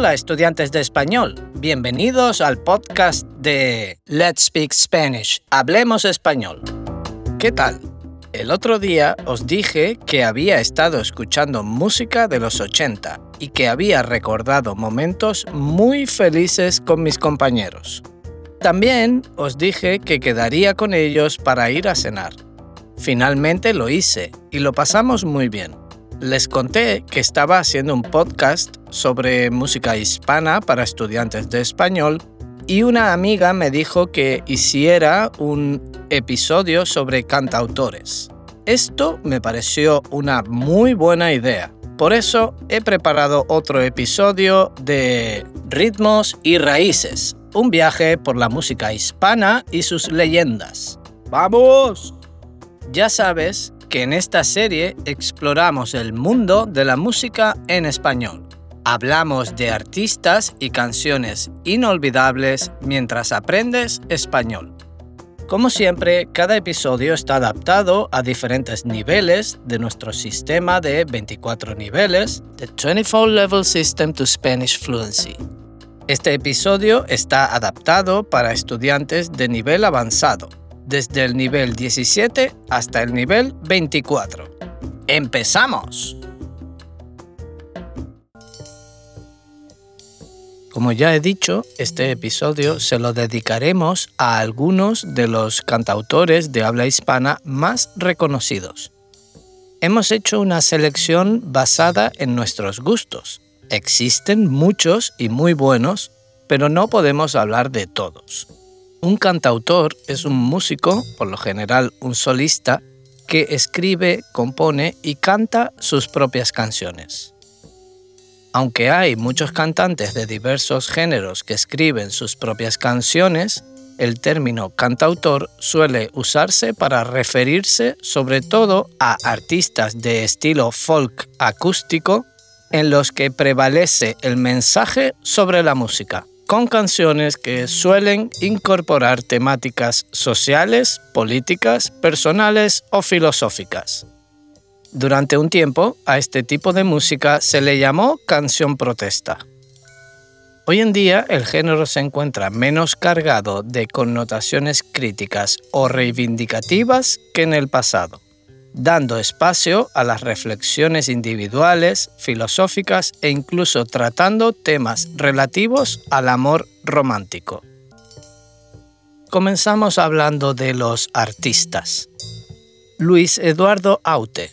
Hola estudiantes de español, bienvenidos al podcast de Let's Speak Spanish, Hablemos Español. ¿Qué tal? El otro día os dije que había estado escuchando música de los 80 y que había recordado momentos muy felices con mis compañeros. También os dije que quedaría con ellos para ir a cenar. Finalmente lo hice y lo pasamos muy bien. Les conté que estaba haciendo un podcast sobre música hispana para estudiantes de español y una amiga me dijo que hiciera un episodio sobre cantautores. Esto me pareció una muy buena idea. Por eso he preparado otro episodio de Ritmos y Raíces, un viaje por la música hispana y sus leyendas. ¡Vamos! Ya sabes que en esta serie exploramos el mundo de la música en español. Hablamos de artistas y canciones inolvidables mientras aprendes español. Como siempre, cada episodio está adaptado a diferentes niveles de nuestro sistema de 24 niveles, The 24 Level System to Spanish Fluency. Este episodio está adaptado para estudiantes de nivel avanzado, desde el nivel 17 hasta el nivel 24. ¡Empezamos! Como ya he dicho, este episodio se lo dedicaremos a algunos de los cantautores de habla hispana más reconocidos. Hemos hecho una selección basada en nuestros gustos. Existen muchos y muy buenos, pero no podemos hablar de todos. Un cantautor es un músico, por lo general un solista, que escribe, compone y canta sus propias canciones. Aunque hay muchos cantantes de diversos géneros que escriben sus propias canciones, el término cantautor suele usarse para referirse sobre todo a artistas de estilo folk acústico en los que prevalece el mensaje sobre la música, con canciones que suelen incorporar temáticas sociales, políticas, personales o filosóficas. Durante un tiempo, a este tipo de música se le llamó canción protesta. Hoy en día el género se encuentra menos cargado de connotaciones críticas o reivindicativas que en el pasado, dando espacio a las reflexiones individuales, filosóficas e incluso tratando temas relativos al amor romántico. Comenzamos hablando de los artistas. Luis Eduardo Aute,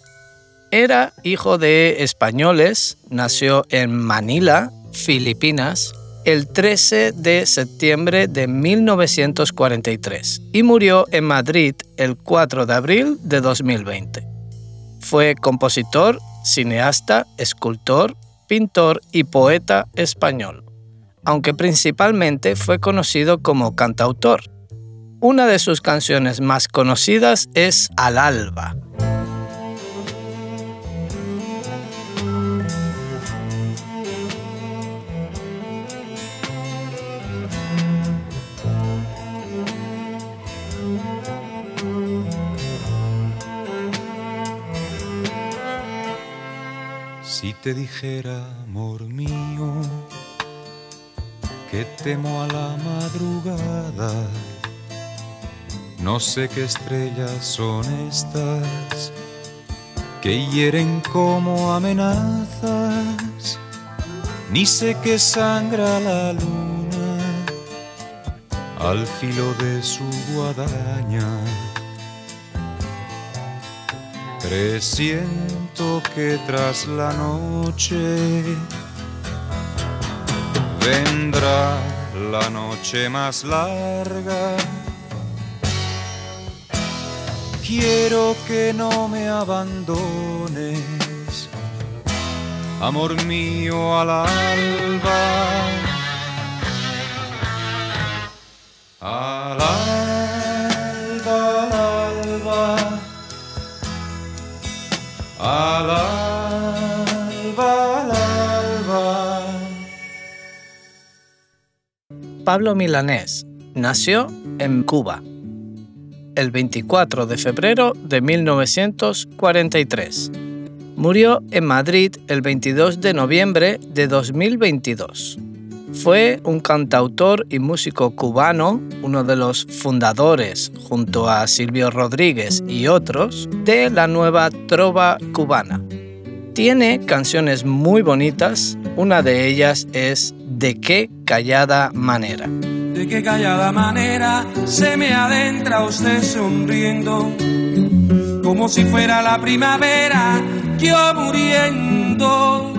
era hijo de españoles, nació en Manila, Filipinas, el 13 de septiembre de 1943 y murió en Madrid el 4 de abril de 2020. Fue compositor, cineasta, escultor, pintor y poeta español, aunque principalmente fue conocido como cantautor. Una de sus canciones más conocidas es Al alba, Si te dijera, amor mío, que temo a la madrugada, no sé qué estrellas son estas que hieren como amenazas, ni sé qué sangra la luna al filo de su guadaña Que tras la noche vendrá la noche más larga. Quiero que no me abandones, amor mío al alba. Pablo Milanés nació en Cuba el 24 de febrero de 1943. Murió en Madrid el 22 de noviembre de 2022. Fue un cantautor y músico cubano, uno de los fundadores, junto a Silvio Rodríguez y otros, de la nueva trova cubana. Tiene canciones muy bonitas, una de ellas es De qué callada manera. De qué callada manera se me adentra usted sonriendo, como si fuera la primavera, yo muriendo.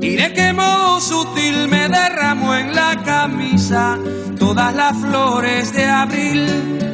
Y de qué modo sutil me derramó en la camisa todas las flores de abril.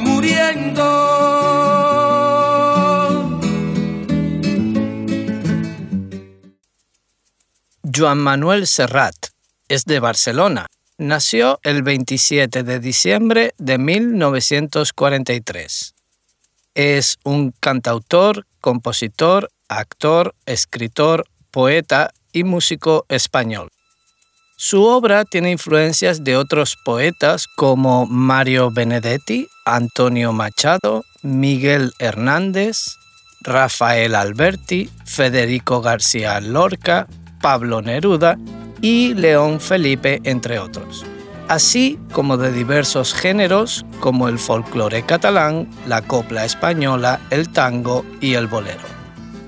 muriendo. Joan Manuel Serrat es de Barcelona. Nació el 27 de diciembre de 1943. Es un cantautor, compositor, actor, escritor, poeta y músico español. Su obra tiene influencias de otros poetas como Mario Benedetti, Antonio Machado, Miguel Hernández, Rafael Alberti, Federico García Lorca, Pablo Neruda y León Felipe, entre otros, así como de diversos géneros como el folclore catalán, la copla española, el tango y el bolero.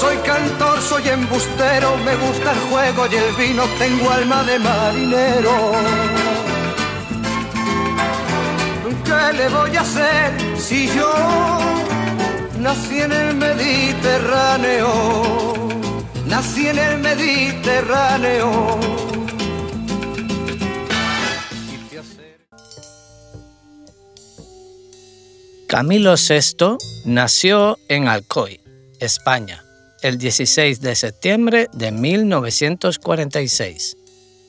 Soy cantor, soy embustero, me gusta el juego y el vino, tengo alma de marinero. ¿Qué le voy a hacer si yo nací en el Mediterráneo? Nací en el Mediterráneo Camilo VI nació en Alcoy, España, el 16 de septiembre de 1946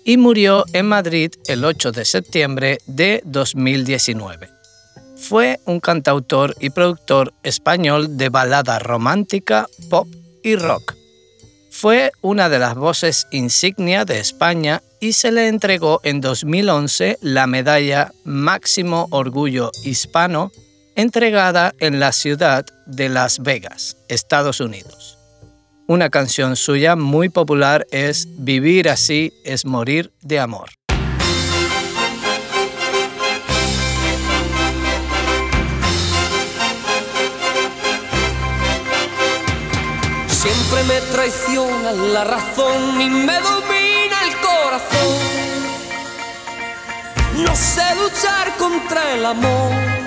y murió en Madrid el 8 de septiembre de 2019. Fue un cantautor y productor español de balada romántica, pop y rock. Fue una de las voces insignia de España y se le entregó en 2011 la medalla Máximo Orgullo Hispano entregada en la ciudad de Las Vegas, Estados Unidos. Una canción suya muy popular es Vivir así es morir de amor. Siempre me traiciona la razón y me domina el corazón. No sé luchar contra el amor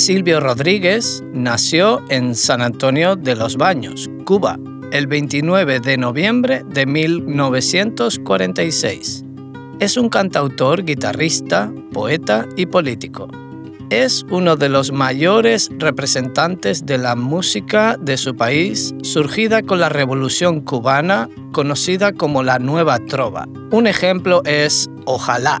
Silvio Rodríguez nació en San Antonio de los Baños, Cuba, el 29 de noviembre de 1946. Es un cantautor, guitarrista, poeta y político. Es uno de los mayores representantes de la música de su país, surgida con la Revolución cubana, conocida como la Nueva Trova. Un ejemplo es Ojalá,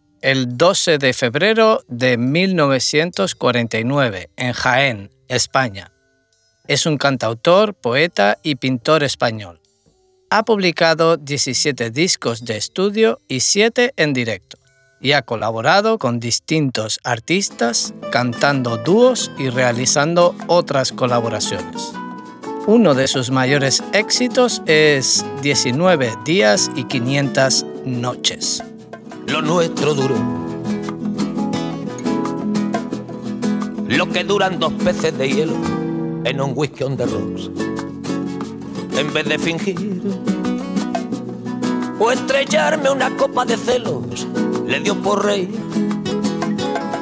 el 12 de febrero de 1949 en Jaén, España. Es un cantautor, poeta y pintor español. Ha publicado 17 discos de estudio y 7 en directo y ha colaborado con distintos artistas cantando dúos y realizando otras colaboraciones. Uno de sus mayores éxitos es 19 días y 500 noches lo nuestro duro. Lo que duran dos peces de hielo en un whisky on the rocks. En vez de fingir o estrellarme una copa de celos, le dio por rey.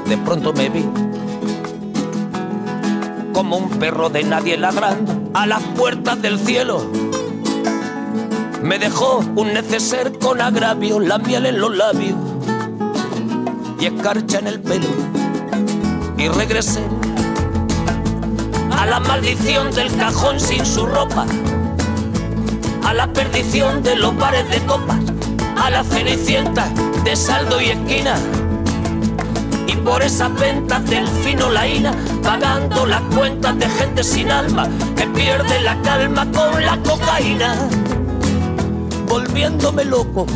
De pronto me vi como un perro de nadie ladrando a las puertas del cielo me dejó un neceser con agravio, la miel en los labios y escarcha en el pelo. Y regresé a la maldición del cajón sin su ropa, a la perdición de los bares de copas, a la cenicienta de saldo y esquina. Y por esas ventas del fino laína, pagando las cuentas de gente sin alma que pierde la calma con la cocaína volviéndome loco.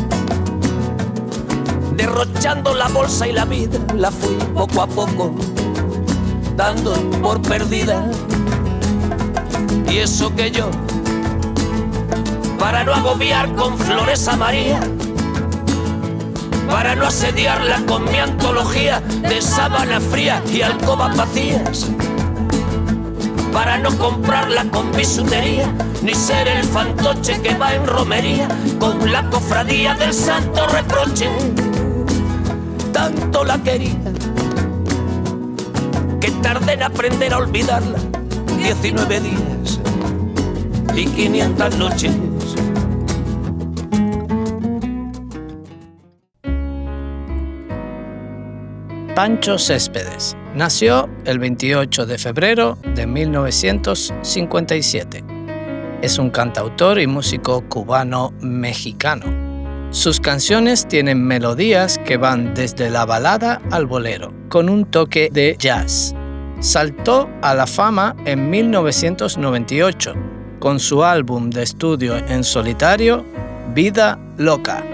Derrochando la bolsa y la vida, la fui poco a poco, dando por perdida. Y eso que yo, para no agobiar con flores a María, para no asediarla con mi antología de sábana fría y alcobas vacías, para no comprarla con bisutería ni ser el fantoche que va en romería con la cofradía del santo reproche. Tanto la quería que tardé en aprender a olvidarla 19 días y 500 noches. Pancho Céspedes nació el 28 de febrero de 1957 es un cantautor y músico cubano-mexicano. Sus canciones tienen melodías que van desde la balada al bolero, con un toque de jazz. Saltó a la fama en 1998 con su álbum de estudio en solitario, Vida Loca.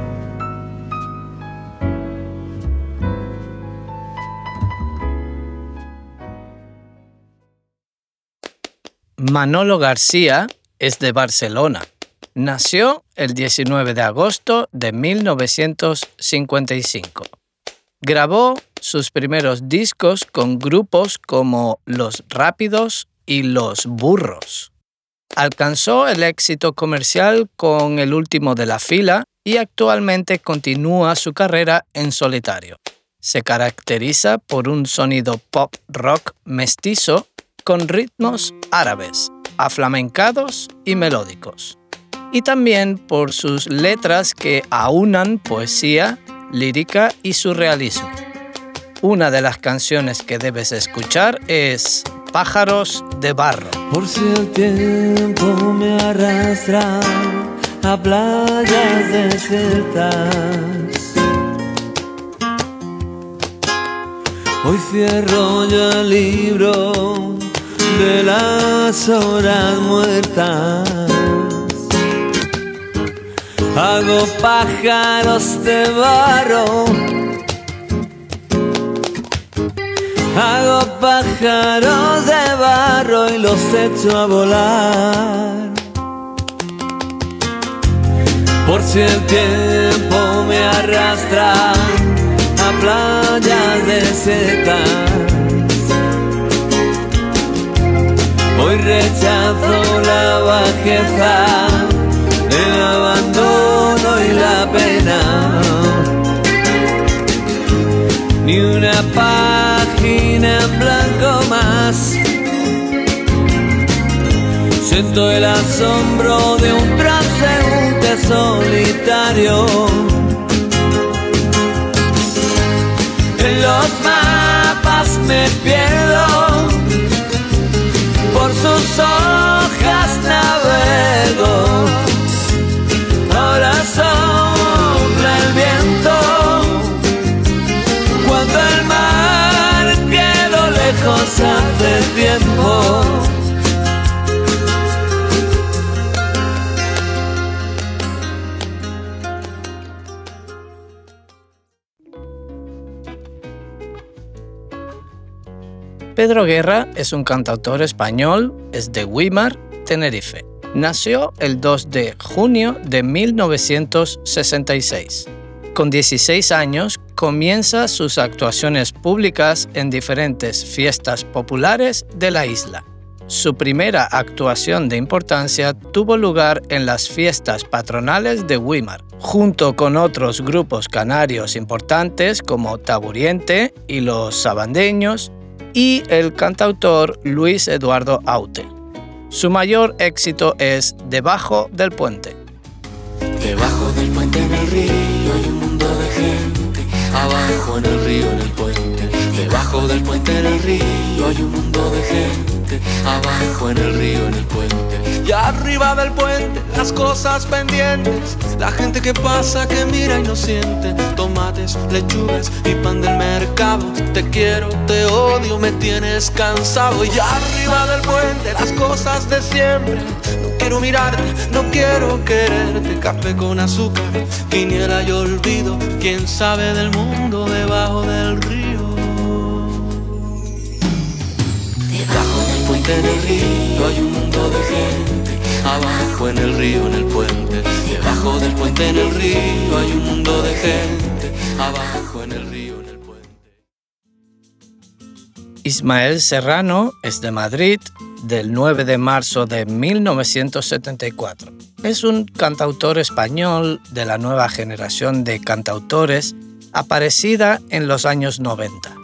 Manolo García es de Barcelona. Nació el 19 de agosto de 1955. Grabó sus primeros discos con grupos como Los Rápidos y Los Burros. Alcanzó el éxito comercial con El último de la fila y actualmente continúa su carrera en solitario. Se caracteriza por un sonido pop rock mestizo con ritmos árabes, aflamencados y melódicos. Y también por sus letras que aunan poesía, lírica y surrealismo. Una de las canciones que debes escuchar es Pájaros de Barro. Por si el tiempo me arrastra a playas desiertas. Hoy cierro yo el libro de las horas muertas. Hago pájaros de barro. Hago pájaros de barro y los echo a volar. Por si el tiempo me arrastra a playas desiertas. Rechazo la bajeza, el abandono y la pena. Ni una página en blanco más. Siento el asombro de un transeúnte solitario. En los mapas me pierdo sus hojas navego. Ahora sopla Pedro Guerra es un cantautor español, es de Weimar, Tenerife. Nació el 2 de junio de 1966. Con 16 años comienza sus actuaciones públicas en diferentes fiestas populares de la isla. Su primera actuación de importancia tuvo lugar en las fiestas patronales de Weimar, junto con otros grupos canarios importantes como Taburiente y los Sabandeños, y el cantautor Luis Eduardo Aute. Su mayor éxito es Debajo del puente. Debajo del puente en el río hay un mundo de gente. Abajo en el río en el puente. Debajo del puente en el río hay un mundo de gente. Abajo en el río en el puente. Y arriba del puente las cosas pendientes. La gente que pasa, que mira y no siente. Tomates, lechugas y pan del mercado. Te quiero, te odio, me tienes cansado. Y arriba del puente las cosas de siempre. No quiero mirarte, no quiero quererte. Café con azúcar, quiniela y olvido. Quién sabe del mundo debajo del río. Puente en el río abajo en el río, en el puente. Debajo del puente en el río hay un mundo de gente, abajo en el río, en el puente. Ismael Serrano es de Madrid del 9 de marzo de 1974. Es un cantautor español de la nueva generación de cantautores aparecida en los años 90.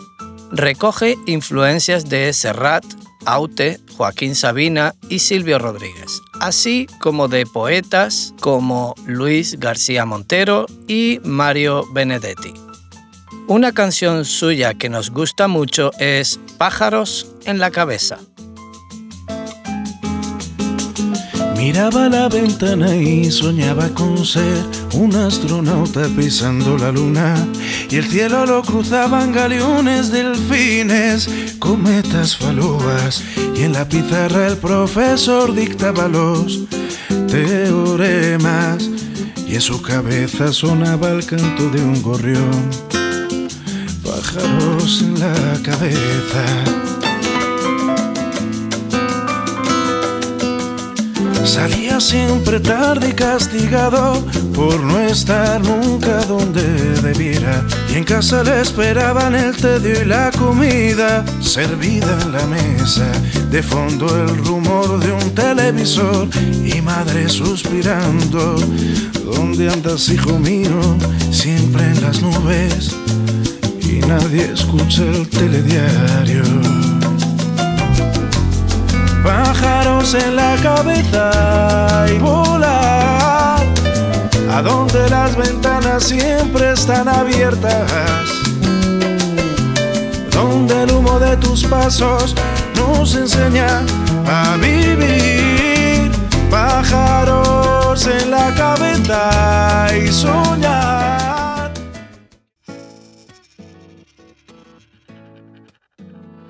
Recoge influencias de Serrat, Aute, Joaquín Sabina y Silvio Rodríguez, así como de poetas como Luis García Montero y Mario Benedetti. Una canción suya que nos gusta mucho es Pájaros en la cabeza. Miraba la ventana y soñaba con ser un astronauta pisando la luna y el cielo lo cruzaban galeones, delfines, cometas, falúas y en la pizarra el profesor dictaba los teoremas y en su cabeza sonaba el canto de un gorrión. Pájaros en la cabeza. Salía siempre tarde y castigado por no estar nunca donde debiera. Y en casa le esperaban el tedio y la comida servida en la mesa. De fondo el rumor de un televisor y madre suspirando. ¿Dónde andas, hijo mío? Siempre en las nubes y nadie escucha el telediario pájaros en la cabeza y volar. A donde las ventanas siempre están abiertas, donde el humo de tus pasos nos enseña a vivir, pájaros en la cabeza y soñar.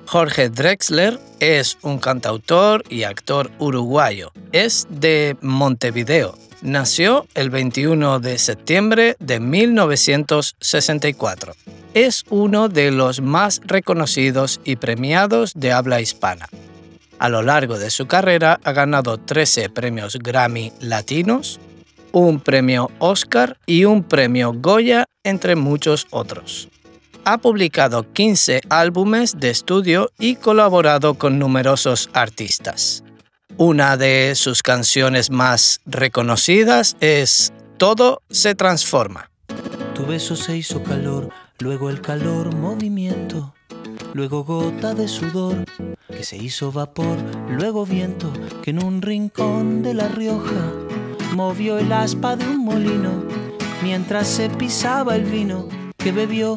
Jorge Drexler es un cantautor y actor uruguayo. Es de Montevideo. Nació el 21 de septiembre de 1964. Es uno de los más reconocidos y premiados de habla hispana. A lo largo de su carrera ha ganado 13 premios Grammy latinos, un premio Oscar y un premio Goya, entre muchos otros ha publicado 15 álbumes de estudio y colaborado con numerosos artistas. Una de sus canciones más reconocidas es Todo se transforma. Tu beso se hizo calor, luego el calor movimiento, luego gota de sudor que se hizo vapor, luego viento que en un rincón de La Rioja movió el aspa de un molino mientras se pisaba el vino que bebió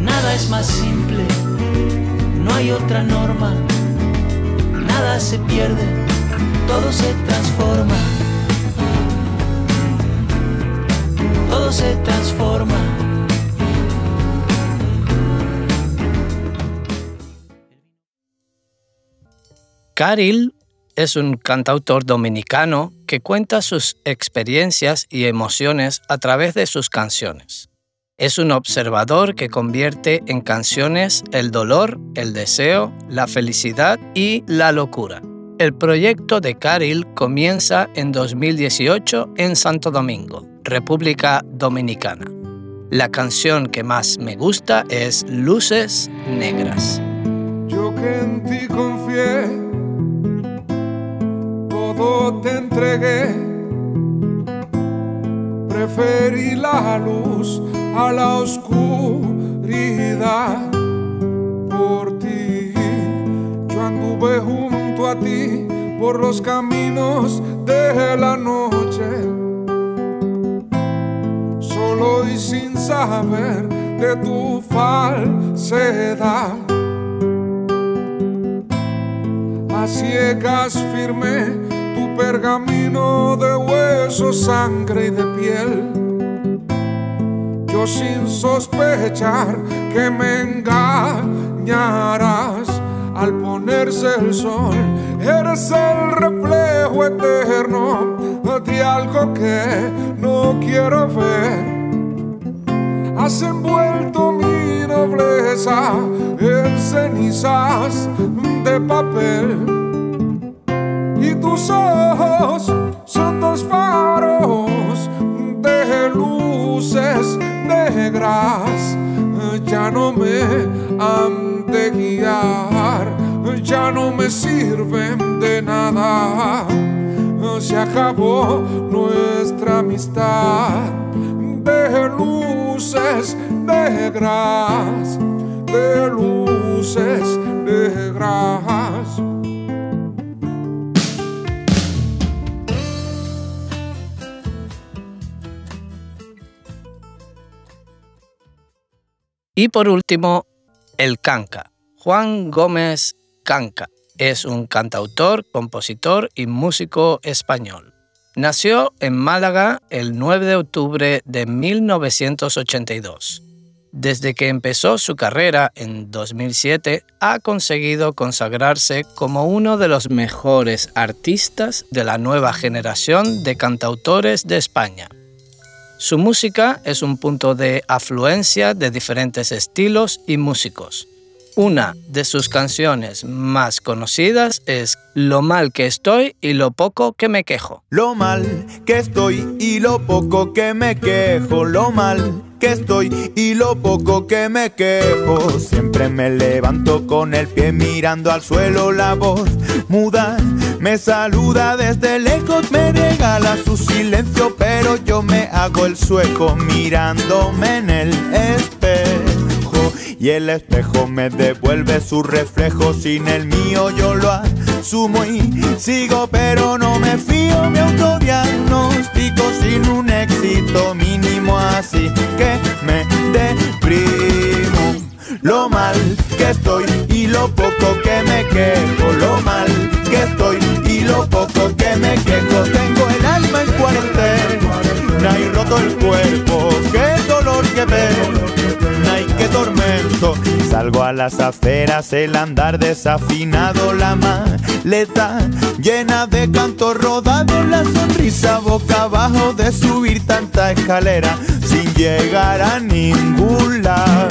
nada es más simple, no hay otra norma, nada se pierde, todo se transforma, todo se transforma. Caril es un cantautor dominicano que cuenta sus experiencias y emociones a través de sus canciones. Es un observador que convierte en canciones el dolor, el deseo, la felicidad y la locura. El proyecto de Caril comienza en 2018 en Santo Domingo, República Dominicana. La canción que más me gusta es Luces Negras. Yo que en ti confié, todo te entregué. Preferí la luz a la oscuridad por ti. Yo anduve junto a ti por los caminos de la noche, solo y sin saber de tu falsedad. A ciegas firmé tu pergamino de hueso, sangre y de piel. Yo sin sospechar que me engañarás al ponerse el sol, eres el reflejo eterno de algo que no quiero ver. Has envuelto mi nobleza en cenizas de papel tus ojos son dos faros de luces negras. Ya no me han de guiar, ya no me sirven de nada. Se acabó nuestra amistad de luces negras, de luces negras. Y por último, el canca. Juan Gómez Canca es un cantautor, compositor y músico español. Nació en Málaga el 9 de octubre de 1982. Desde que empezó su carrera en 2007, ha conseguido consagrarse como uno de los mejores artistas de la nueva generación de cantautores de España. Su música es un punto de afluencia de diferentes estilos y músicos. Una de sus canciones más conocidas es Lo mal que estoy y lo poco que me quejo. Lo mal que estoy y lo poco que me quejo, lo mal que estoy y lo poco que me quejo. Siempre me levanto con el pie mirando al suelo, la voz muda me saluda desde lejos, me regala su silencio, pero yo me hago el sueco mirándome en el espejo. Y el espejo me devuelve su reflejo, sin el mío yo lo asumo y sigo, pero no me fío, me autodiagnostico sin un éxito mínimo, así que me deprimo. Lo mal que estoy y lo poco que me quejo, lo mal que estoy y lo poco que me quejo. Tengo el alma en cuarentena y roto el cuerpo. Qué dolor que veo, ay qué tormento. Salgo a las aceras, el andar desafinado, la maleta llena de canto rodado, la sonrisa boca abajo de subir tanta escalera sin llegar a ningún lado.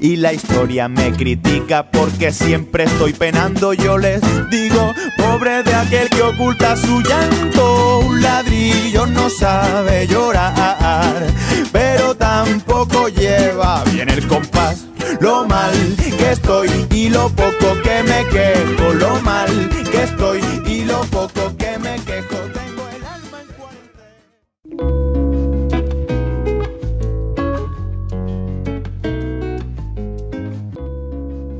Y la historia me critica porque siempre estoy penando. Yo les digo, pobre de aquel que oculta su llanto. Un ladrillo no sabe llorar, pero tampoco lleva bien el compás. Lo mal que estoy y lo poco que me quejo. Lo mal que estoy y lo poco que me quejo.